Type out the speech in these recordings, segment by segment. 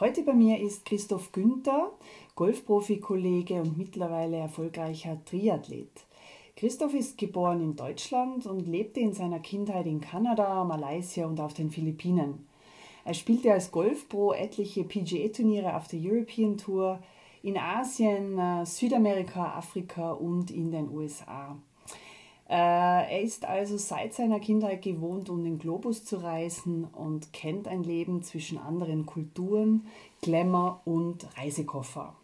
Heute bei mir ist Christoph Günther, Golfprofi-Kollege und mittlerweile erfolgreicher Triathlet. Christoph ist geboren in Deutschland und lebte in seiner Kindheit in Kanada, Malaysia und auf den Philippinen. Er spielte als Golfpro etliche PGA-Turniere auf der European Tour in Asien, äh, Südamerika, Afrika und in den USA. Äh, er ist also seit seiner Kindheit gewohnt, um den Globus zu reisen und kennt ein Leben zwischen anderen Kulturen, Glamour und Reisekoffer.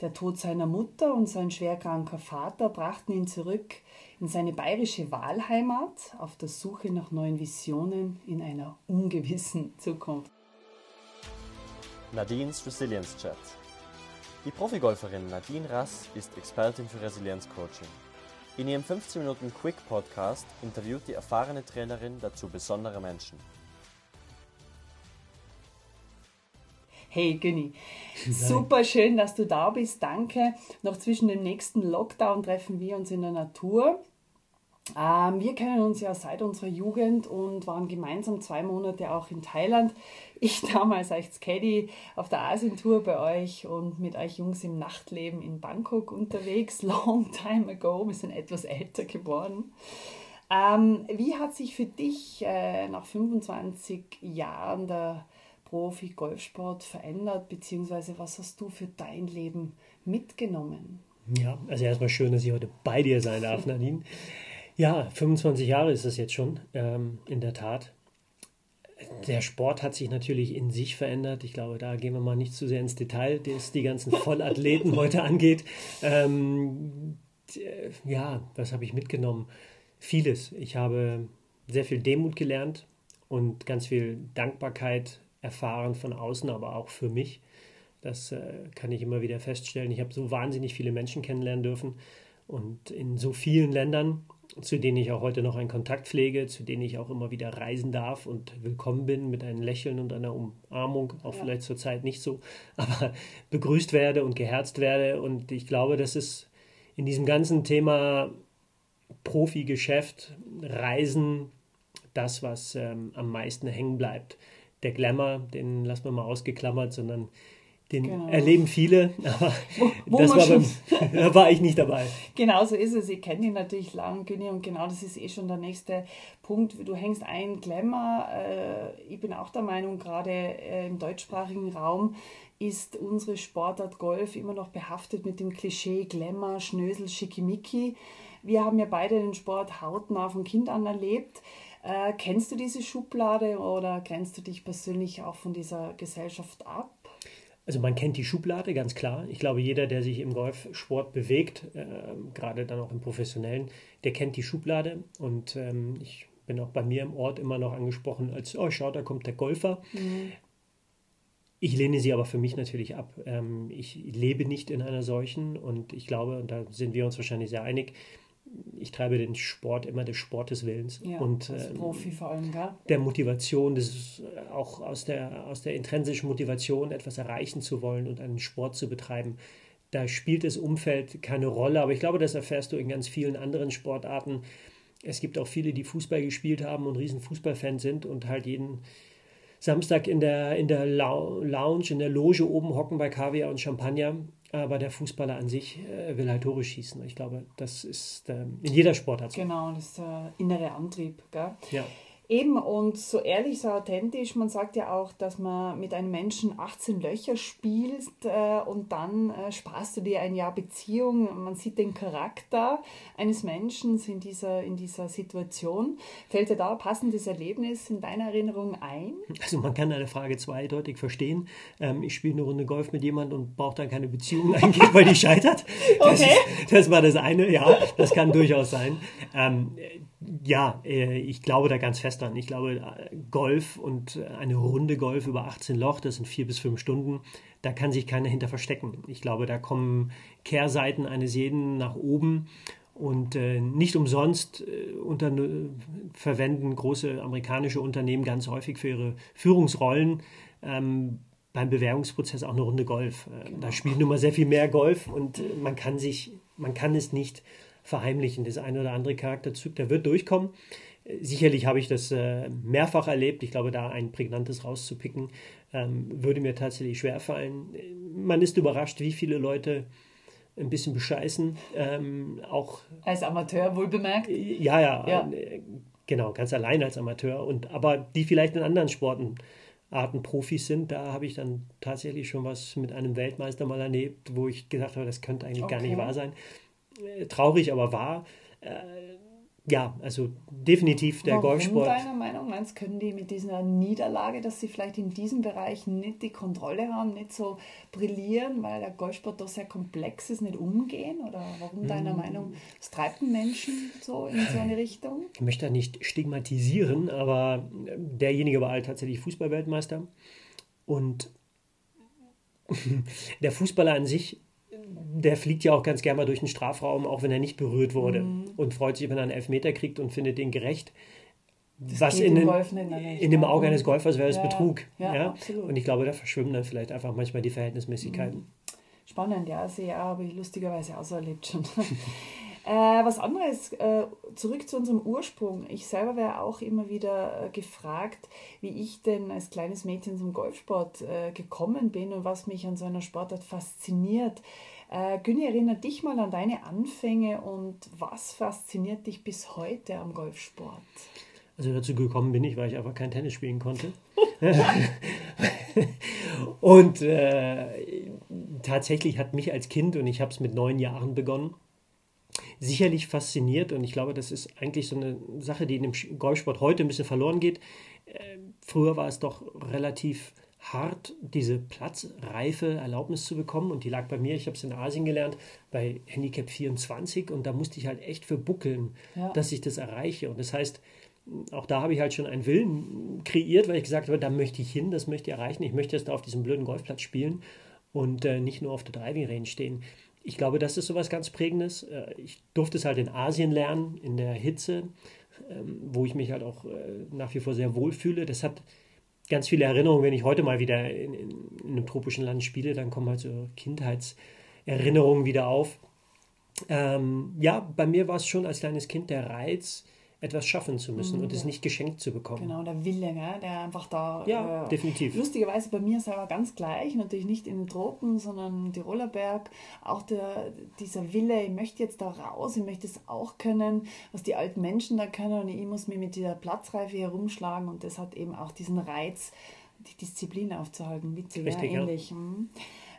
Der Tod seiner Mutter und sein schwerkranker Vater brachten ihn zurück in seine bayerische Wahlheimat auf der Suche nach neuen Visionen in einer ungewissen Zukunft. Nadines Resilience Chat. Die Profigolferin Nadine Rass ist Expertin für Resilienzcoaching. In ihrem 15 Minuten Quick Podcast interviewt die erfahrene Trainerin dazu besondere Menschen. Hey Günni, super schön, dass du da bist. Danke. Noch zwischen dem nächsten Lockdown treffen wir uns in der Natur. Ähm, wir kennen uns ja seit unserer Jugend und waren gemeinsam zwei Monate auch in Thailand. Ich damals als Caddy auf der Asientour bei euch und mit euch Jungs im Nachtleben in Bangkok unterwegs. Long time ago, wir sind etwas älter geworden. Ähm, wie hat sich für dich äh, nach 25 Jahren der Profi-Golfsport verändert, beziehungsweise was hast du für dein Leben mitgenommen? Ja, also erstmal schön, dass ich heute bei dir sein darf, Nadine. Ja, 25 Jahre ist das jetzt schon, ähm, in der Tat. Der Sport hat sich natürlich in sich verändert. Ich glaube, da gehen wir mal nicht zu sehr ins Detail, das die ganzen Vollathleten heute angeht. Ähm, ja, was habe ich mitgenommen? Vieles. Ich habe sehr viel Demut gelernt und ganz viel Dankbarkeit erfahren von außen, aber auch für mich. Das äh, kann ich immer wieder feststellen. Ich habe so wahnsinnig viele Menschen kennenlernen dürfen und in so vielen Ländern zu denen ich auch heute noch einen Kontakt pflege, zu denen ich auch immer wieder reisen darf und willkommen bin mit einem Lächeln und einer Umarmung, auch ja. vielleicht zurzeit nicht so, aber begrüßt werde und geherzt werde. Und ich glaube, das ist in diesem ganzen Thema Profi-Geschäft, Reisen, das, was ähm, am meisten hängen bleibt. Der Glamour, den lassen wir mal ausgeklammert, sondern den genau. erleben viele, aber wo, wo das war beim, da war ich nicht dabei. Genau so ist es. Ich kenne ihn natürlich lang, Günni, und genau das ist eh schon der nächste Punkt. Du hängst ein Glamour. Äh, ich bin auch der Meinung, gerade äh, im deutschsprachigen Raum ist unsere Sportart Golf immer noch behaftet mit dem Klischee Glamour, Schnösel, Schickimicki. Wir haben ja beide den Sport hautnah von Kind an erlebt. Äh, kennst du diese Schublade oder grenzt du dich persönlich auch von dieser Gesellschaft ab? Also man kennt die Schublade, ganz klar. Ich glaube, jeder, der sich im Golfsport bewegt, äh, gerade dann auch im professionellen, der kennt die Schublade. Und ähm, ich bin auch bei mir im Ort immer noch angesprochen als, oh schau, da kommt der Golfer. Mhm. Ich lehne sie aber für mich natürlich ab. Ähm, ich lebe nicht in einer solchen und ich glaube, und da sind wir uns wahrscheinlich sehr einig, ich treibe den Sport immer des Sportes Willens ja, und als ähm, Profi vor allem, gell? der Motivation, das ist äh, auch aus der, aus der intrinsischen Motivation, etwas erreichen zu wollen und einen Sport zu betreiben. Da spielt das Umfeld keine Rolle, aber ich glaube, das erfährst du in ganz vielen anderen Sportarten. Es gibt auch viele, die Fußball gespielt haben und riesen Fußballfans sind und halt jeden Samstag in der, in der Lounge, in der Loge oben hocken bei Kaviar und Champagner aber der Fußballer an sich äh, will halt Tore schießen. Ich glaube, das ist äh, in jeder Sportart so. Genau, das ist der innere Antrieb. Gell? Ja. Eben, und so ehrlich, so authentisch, man sagt ja auch, dass man mit einem Menschen 18 Löcher spielst äh, und dann äh, sparst du dir ein Jahr Beziehung. Man sieht den Charakter eines Menschen in dieser, in dieser Situation. Fällt dir da ein passendes Erlebnis in deiner Erinnerung ein? Also man kann eine Frage zweideutig verstehen. Ähm, ich spiele eine Runde Golf mit jemandem und brauche dann keine Beziehung eingehen, weil die scheitert. Das, okay. ist, das war das eine, ja, das kann durchaus sein. Ähm, ja, äh, ich glaube da ganz fest dran. Ich glaube, Golf und eine Runde Golf über 18 Loch, das sind vier bis fünf Stunden, da kann sich keiner hinter verstecken. Ich glaube, da kommen Kehrseiten eines jeden nach oben. Und äh, nicht umsonst äh, unter, verwenden große amerikanische Unternehmen ganz häufig für ihre Führungsrollen ähm, beim Bewerbungsprozess auch eine Runde Golf. Äh, genau. Da spielt nun mal sehr viel mehr Golf und äh, man kann sich, man kann es nicht verheimlichen. Das eine oder andere Charakterzug, der wird durchkommen. Sicherlich habe ich das äh, mehrfach erlebt. Ich glaube, da ein prägnantes rauszupicken, ähm, würde mir tatsächlich schwerfallen. Man ist überrascht, wie viele Leute ein bisschen bescheißen. Ähm, auch als Amateur wohl bemerkt. Ja, ja, ja. Äh, genau, ganz allein als Amateur. Und aber die vielleicht in anderen Sporten Arten Profis sind, da habe ich dann tatsächlich schon was mit einem Weltmeister mal erlebt, wo ich gesagt habe, das könnte eigentlich okay. gar nicht wahr sein. Äh, traurig, aber wahr. Äh, ja, also definitiv der Warum Golfsport. deiner Meinung nach können die mit dieser Niederlage, dass sie vielleicht in diesem Bereich nicht die Kontrolle haben, nicht so brillieren, weil der Golfsport doch sehr komplex ist, nicht umgehen? Oder warum deiner hm. Meinung, es treibt einen Menschen so in so eine Richtung? Ich möchte da nicht stigmatisieren, aber derjenige war halt tatsächlich Fußballweltmeister und der Fußballer an sich der fliegt ja auch ganz gerne mal durch den Strafraum, auch wenn er nicht berührt wurde mhm. und freut sich, wenn er einen Elfmeter kriegt und findet den gerecht. Das Was in, den, in, dem Auge eines Golfers wäre es ja, Betrug. Ja, ja? Und ich glaube, da verschwimmen dann vielleicht einfach manchmal die Verhältnismäßigkeiten. Mhm. Spannend, ja, sehe ich lustigerweise auch so erlebt schon. äh, was anderes, äh, zurück zu unserem Ursprung. Ich selber wäre auch immer wieder äh, gefragt, wie ich denn als kleines Mädchen zum Golfsport äh, gekommen bin und was mich an so einer Sportart fasziniert. Äh, Günni, erinnere dich mal an deine Anfänge und was fasziniert dich bis heute am Golfsport? Also dazu gekommen bin ich, weil ich einfach kein Tennis spielen konnte. und äh, tatsächlich hat mich als Kind, und ich habe es mit neun Jahren begonnen, sicherlich fasziniert. Und ich glaube, das ist eigentlich so eine Sache, die in dem Golfsport heute ein bisschen verloren geht. Äh, früher war es doch relativ hart, diese platzreife Erlaubnis zu bekommen. Und die lag bei mir, ich habe es in Asien gelernt, bei Handicap 24. Und da musste ich halt echt für buckeln, ja. dass ich das erreiche. Und das heißt, auch da habe ich halt schon einen Willen kreiert, weil ich gesagt habe, da möchte ich hin, das möchte ich erreichen. Ich möchte jetzt da auf diesem blöden Golfplatz spielen und äh, nicht nur auf der Driving Range stehen. Ich glaube, das ist so was ganz Prägendes. Äh, ich durfte es halt in Asien lernen, in der Hitze, ähm, wo ich mich halt auch äh, nach wie vor sehr wohl fühle. Das hat ganz viele Erinnerungen, wenn ich heute mal wieder in, in, in einem tropischen Land spiele, dann kommen halt so Kindheitserinnerungen wieder auf. Ähm, ja, bei mir war es schon als kleines Kind der Reiz, etwas schaffen zu müssen mhm, und es nicht geschenkt zu bekommen. Genau, der Wille, ne? der einfach da. Ja, äh, definitiv. Lustigerweise bei mir selber ganz gleich, natürlich nicht in den Tropen, sondern im Tiroler Berg. Auch der, dieser Wille, ich möchte jetzt da raus, ich möchte es auch können, was die alten Menschen da können und ich muss mich mit dieser Platzreife herumschlagen und das hat eben auch diesen Reiz, die Disziplin aufzuhalten. Witzig, Richtig, ja, ähnlich. Ja.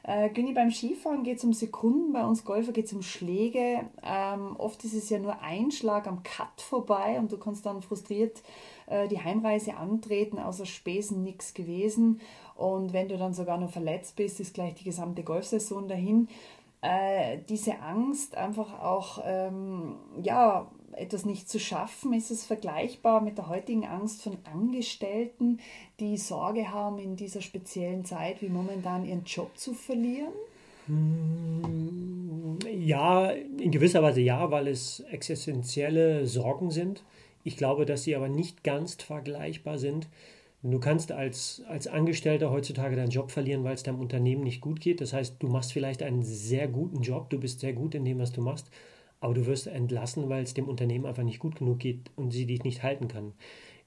Äh, Günni, beim Skifahren geht es um Sekunden, bei uns Golfer geht es um Schläge. Ähm, oft ist es ja nur ein Schlag am Cut vorbei und du kannst dann frustriert äh, die Heimreise antreten, außer Spesen nichts gewesen. Und wenn du dann sogar noch verletzt bist, ist gleich die gesamte Golfsaison dahin. Äh, diese Angst einfach auch, ähm, ja, etwas nicht zu schaffen, ist es vergleichbar mit der heutigen Angst von Angestellten, die Sorge haben, in dieser speziellen Zeit wie momentan ihren Job zu verlieren? Hm, ja, in gewisser Weise ja, weil es existenzielle Sorgen sind. Ich glaube, dass sie aber nicht ganz vergleichbar sind. Du kannst als, als Angestellter heutzutage deinen Job verlieren, weil es deinem Unternehmen nicht gut geht. Das heißt, du machst vielleicht einen sehr guten Job, du bist sehr gut in dem, was du machst, aber du wirst entlassen, weil es dem Unternehmen einfach nicht gut genug geht und sie dich nicht halten kann.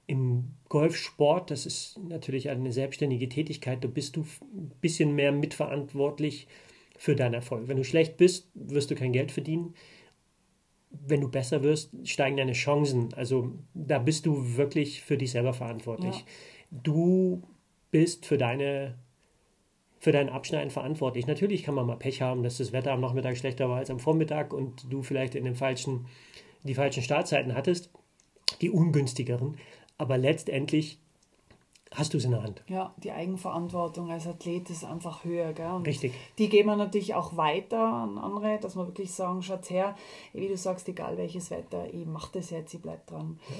Im Golfsport, das ist natürlich eine selbstständige Tätigkeit, da bist du ein bisschen mehr mitverantwortlich für deinen Erfolg. Wenn du schlecht bist, wirst du kein Geld verdienen. Wenn du besser wirst, steigen deine Chancen. Also da bist du wirklich für dich selber verantwortlich. Ja. Du bist für deine für dein Abschneiden verantwortlich. Natürlich kann man mal Pech haben, dass das Wetter am Nachmittag schlechter war als am Vormittag und du vielleicht in den falschen, die falschen Startzeiten hattest, die ungünstigeren. Aber letztendlich hast du es in der Hand. Ja, die Eigenverantwortung als Athlet ist einfach höher. Gell? Und Richtig. Die geben wir natürlich auch weiter an andere, dass wir wirklich sagen, schaut her, wie du sagst, egal welches Wetter, ich mache das jetzt, ich bleibe dran. Ja.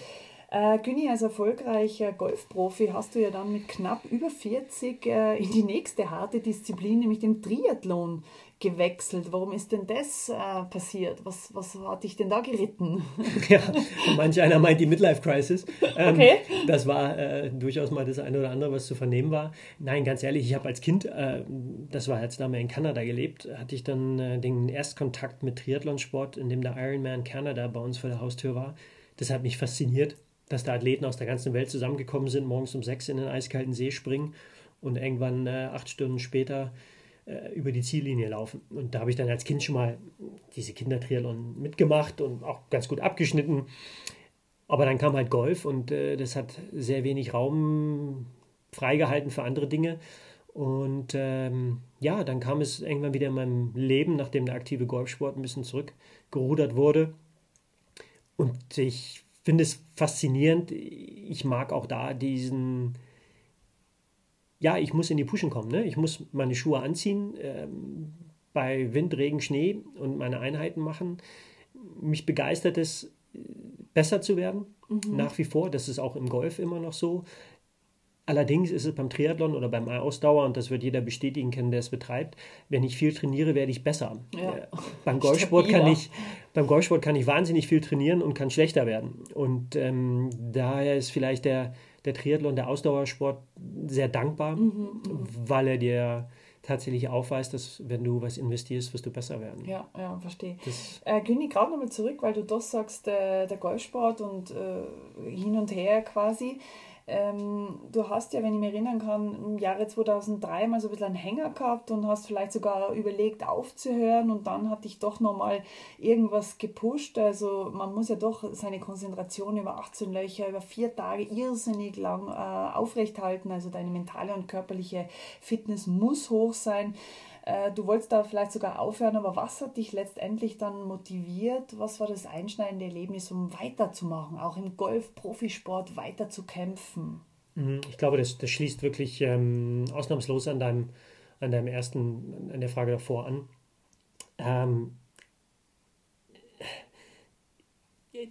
Äh, Günni, als erfolgreicher Golfprofi hast du ja dann mit knapp über 40 äh, in die nächste harte Disziplin, nämlich den Triathlon, gewechselt. Warum ist denn das äh, passiert? Was, was hat dich denn da geritten? Ja, manch einer meint die Midlife Crisis. Ähm, okay. Das war äh, durchaus mal das eine oder andere, was zu vernehmen war. Nein, ganz ehrlich, ich habe als Kind, äh, das war jetzt damals in Kanada gelebt, hatte ich dann äh, den Erstkontakt mit Triathlonsport, in dem der Ironman Canada bei uns vor der Haustür war. Das hat mich fasziniert dass da Athleten aus der ganzen Welt zusammengekommen sind, morgens um sechs in den eiskalten See springen und irgendwann äh, acht Stunden später äh, über die Ziellinie laufen. Und da habe ich dann als Kind schon mal diese Kindertriathlon mitgemacht und auch ganz gut abgeschnitten. Aber dann kam halt Golf und äh, das hat sehr wenig Raum freigehalten für andere Dinge. Und ähm, ja, dann kam es irgendwann wieder in meinem Leben, nachdem der aktive Golfsport ein bisschen zurückgerudert wurde. Und ich finde es faszinierend. Ich mag auch da diesen, ja, ich muss in die Puschen kommen. Ne? Ich muss meine Schuhe anziehen, ähm, bei Wind, Regen, Schnee und meine Einheiten machen. Mich begeistert es, besser zu werden, mhm. nach wie vor. Das ist auch im Golf immer noch so. Allerdings ist es beim Triathlon oder beim Ausdauer, und das wird jeder bestätigen können, der es betreibt, wenn ich viel trainiere, werde ich besser. Ja. Äh, beim, Golfsport kann ich, beim Golfsport kann ich wahnsinnig viel trainieren und kann schlechter werden. Und ähm, daher ist vielleicht der, der Triathlon, der Ausdauersport sehr dankbar, mhm, mhm. weil er dir tatsächlich aufweist, dass wenn du was investierst, wirst du besser werden. Ja, ja, verstehe. äh, Günni, gerade nochmal zurück, weil du das sagst, äh, der Golfsport und äh, hin und her quasi. Ähm, du hast ja, wenn ich mich erinnern kann, im Jahre 2003 mal so ein bisschen einen Hänger gehabt und hast vielleicht sogar überlegt aufzuhören und dann hat dich doch nochmal irgendwas gepusht. Also man muss ja doch seine Konzentration über 18 Löcher, über vier Tage irrsinnig lang äh, aufrechthalten. Also deine mentale und körperliche Fitness muss hoch sein. Äh, du wolltest da vielleicht sogar aufhören, aber was hat dich letztendlich dann motiviert? Was war das einschneidende Erlebnis, um weiterzumachen, auch im Golf-Profisport weiter zu kämpfen? Mhm, ich glaube, das, das schließt wirklich ähm, ausnahmslos an deinem, an deinem ersten, an der Frage davor an. Ähm,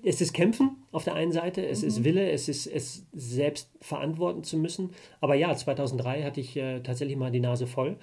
es ist Kämpfen auf der einen Seite, es mhm. ist Wille, es ist es selbst verantworten zu müssen. Aber ja, 2003 hatte ich äh, tatsächlich mal die Nase voll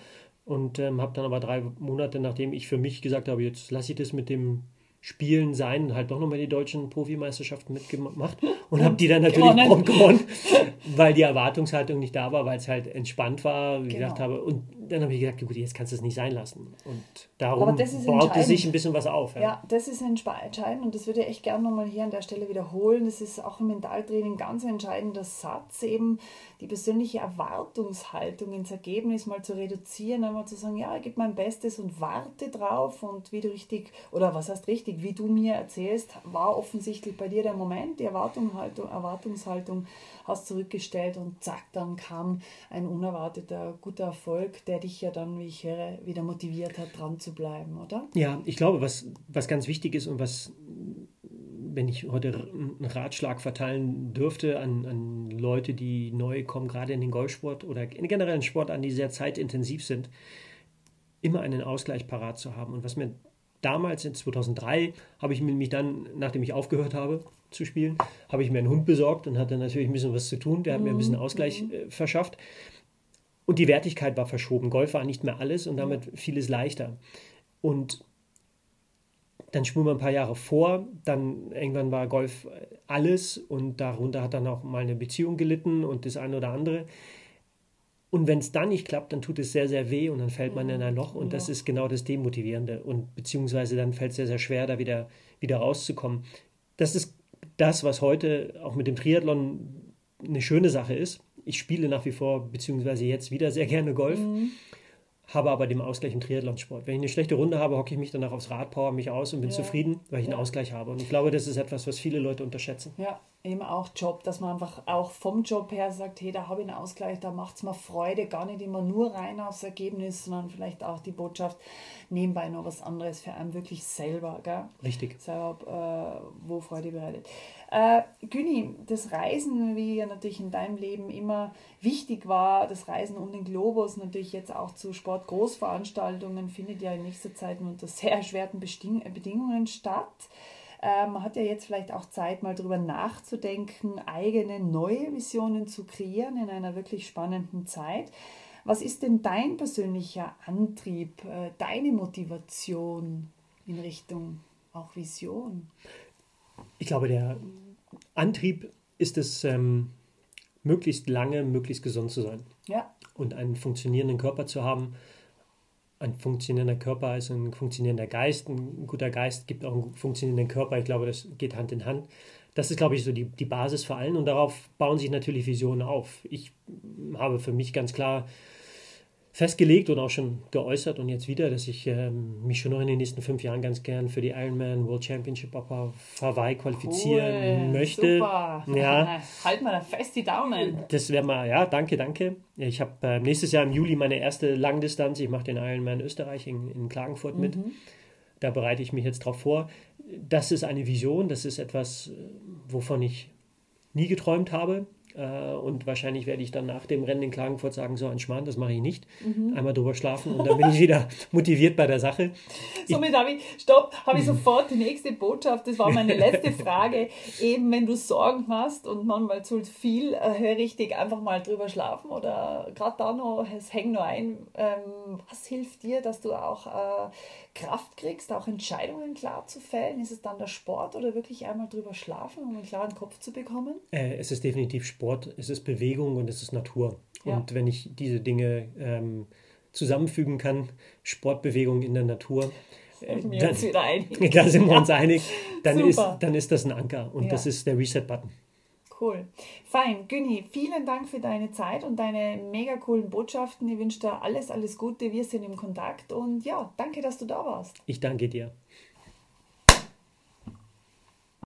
und ähm, habe dann aber drei Monate, nachdem ich für mich gesagt habe, jetzt lasse ich das mit dem Spielen sein, halt doch nochmal die deutschen Profimeisterschaften mitgemacht und habe die dann natürlich prompt gewonnen, weil die Erwartungshaltung nicht da war, weil es halt entspannt war, wie genau. gesagt habe. Und dann habe ich gesagt, gut, jetzt kannst du es nicht sein lassen. Und darum baute sich ein bisschen was auf. Ja, ja das ist entscheidend und das würde ich echt gerne nochmal hier an der Stelle wiederholen. Das ist auch im Mentaltraining ganz entscheidender Satz, eben die persönliche Erwartungshaltung ins Ergebnis mal zu reduzieren, einmal zu sagen, ja, ich gebe mein Bestes und warte drauf und wie du richtig, oder was heißt richtig, wie du mir erzählst, war offensichtlich bei dir der Moment, die Erwartungshaltung, Erwartungshaltung hast zurückgestellt und zack, dann kam ein unerwarteter guter Erfolg, der dich ja dann, wie ich höre, wieder motiviert hat, dran zu bleiben, oder? Ja, ich glaube, was, was ganz wichtig ist und was wenn ich heute einen Ratschlag verteilen dürfte an, an Leute, die neu kommen, gerade in den Golfsport oder in generellen Sport an, die sehr zeitintensiv sind, immer einen Ausgleich parat zu haben. Und was mir damals in 2003 habe ich mich dann, nachdem ich aufgehört habe zu spielen, habe ich mir einen Hund besorgt und hatte natürlich ein bisschen was zu tun. Der hat mir ein bisschen mhm, Ausgleich mhm. äh, verschafft. Und die Wertigkeit war verschoben. Golf war nicht mehr alles und damit vieles leichter. Und dann schwimmen wir ein paar Jahre vor, dann irgendwann war Golf alles und darunter hat dann auch mal eine Beziehung gelitten und das eine oder andere. Und wenn es dann nicht klappt, dann tut es sehr, sehr weh und dann fällt man in ein Loch und ja. das ist genau das Demotivierende und beziehungsweise dann fällt es sehr, sehr schwer, da wieder, wieder rauszukommen. Das ist das, was heute auch mit dem Triathlon eine schöne Sache ist. Ich spiele nach wie vor, beziehungsweise jetzt wieder sehr gerne Golf. Mhm habe aber den Ausgleich im Triathlonsport. Wenn ich eine schlechte Runde habe, hocke ich mich danach aufs Rad, power mich aus und bin ja. zufrieden, weil ich einen Ausgleich habe. Und ich glaube, das ist etwas, was viele Leute unterschätzen. Ja, eben auch Job, dass man einfach auch vom Job her sagt, hey, da habe ich einen Ausgleich, da macht es mir Freude, gar nicht immer nur rein aufs Ergebnis, sondern vielleicht auch die Botschaft, nebenbei noch was anderes für einen wirklich selber. Gell? Richtig. Selber, äh, wo Freude bereitet. Äh, Güni, das Reisen, wie ja natürlich in deinem Leben immer wichtig war, das Reisen um den Globus, natürlich jetzt auch zu Sportgroßveranstaltungen, findet ja in nächster Zeit unter sehr erschwerten Bedingungen statt. Äh, man hat ja jetzt vielleicht auch Zeit, mal darüber nachzudenken, eigene neue Visionen zu kreieren in einer wirklich spannenden Zeit. Was ist denn dein persönlicher Antrieb, äh, deine Motivation in Richtung auch Vision? Ich glaube, der Antrieb ist es, ähm, möglichst lange, möglichst gesund zu sein. Ja. Und einen funktionierenden Körper zu haben. Ein funktionierender Körper ist ein funktionierender Geist. Ein guter Geist gibt auch einen funktionierenden Körper. Ich glaube, das geht Hand in Hand. das ist, glaube ich, so die, die Basis für allen und darauf bauen sich natürlich Visionen auf. Ich habe für mich ganz klar festgelegt und auch schon geäußert und jetzt wieder, dass ich ähm, mich schon noch in den nächsten fünf Jahren ganz gern für die Ironman World Championship auf Hawaii qualifizieren Cool, möchte. Super. Ja. halt mal fest die Daumen. Das wäre mal, ja, danke, danke. Ich habe äh, nächstes Jahr im Juli meine erste Langdistanz. Ich mache den Ironman Österreich in, in Klagenfurt mit. Da bereite ich mich jetzt drauf vor. Das ist eine Vision, das ist etwas, äh, wovon ich nie geträumt habe. Äh, Und wahrscheinlich werde ich dann nach dem Rennen in Klagenfurt sagen, so ein Schmarrn, das mache ich nicht. Einmal drüber schlafen und dann bin ich wieder motiviert bei der Sache. Somit habe ich, stopp, habe ich sofort die nächste Botschaft. Das war meine letzte Frage. Eben, wenn du Sorgen hast und manchmal zu viel, äh, hör richtig, einfach mal drüber schlafen oder gerade da noch, es hängt nur ein. Ähm, was hilft dir, dass du auch äh, Kraft kriegst, auch Entscheidungen klar zu fällen? Ist es dann der Sport oder wirklich einmal drüber schlafen, um einen klaren Kopf zu bekommen? Es ist definitiv Sport, es ist Bewegung und es ist Natur. Ja. Und wenn ich diese Dinge ähm, zusammenfügen kann, Sportbewegung in der Natur, äh, Wir dann, uns wieder einig. da sind wir uns einig, dann ist, dann ist das ein Anker und Ja. das ist der Reset-Button. Cool. Fein. Günni, vielen Dank für deine Zeit und deine mega coolen Botschaften. Ich wünsche dir alles, alles Gute. Wir sind im Kontakt und ja, danke, dass du da warst. Ich danke dir.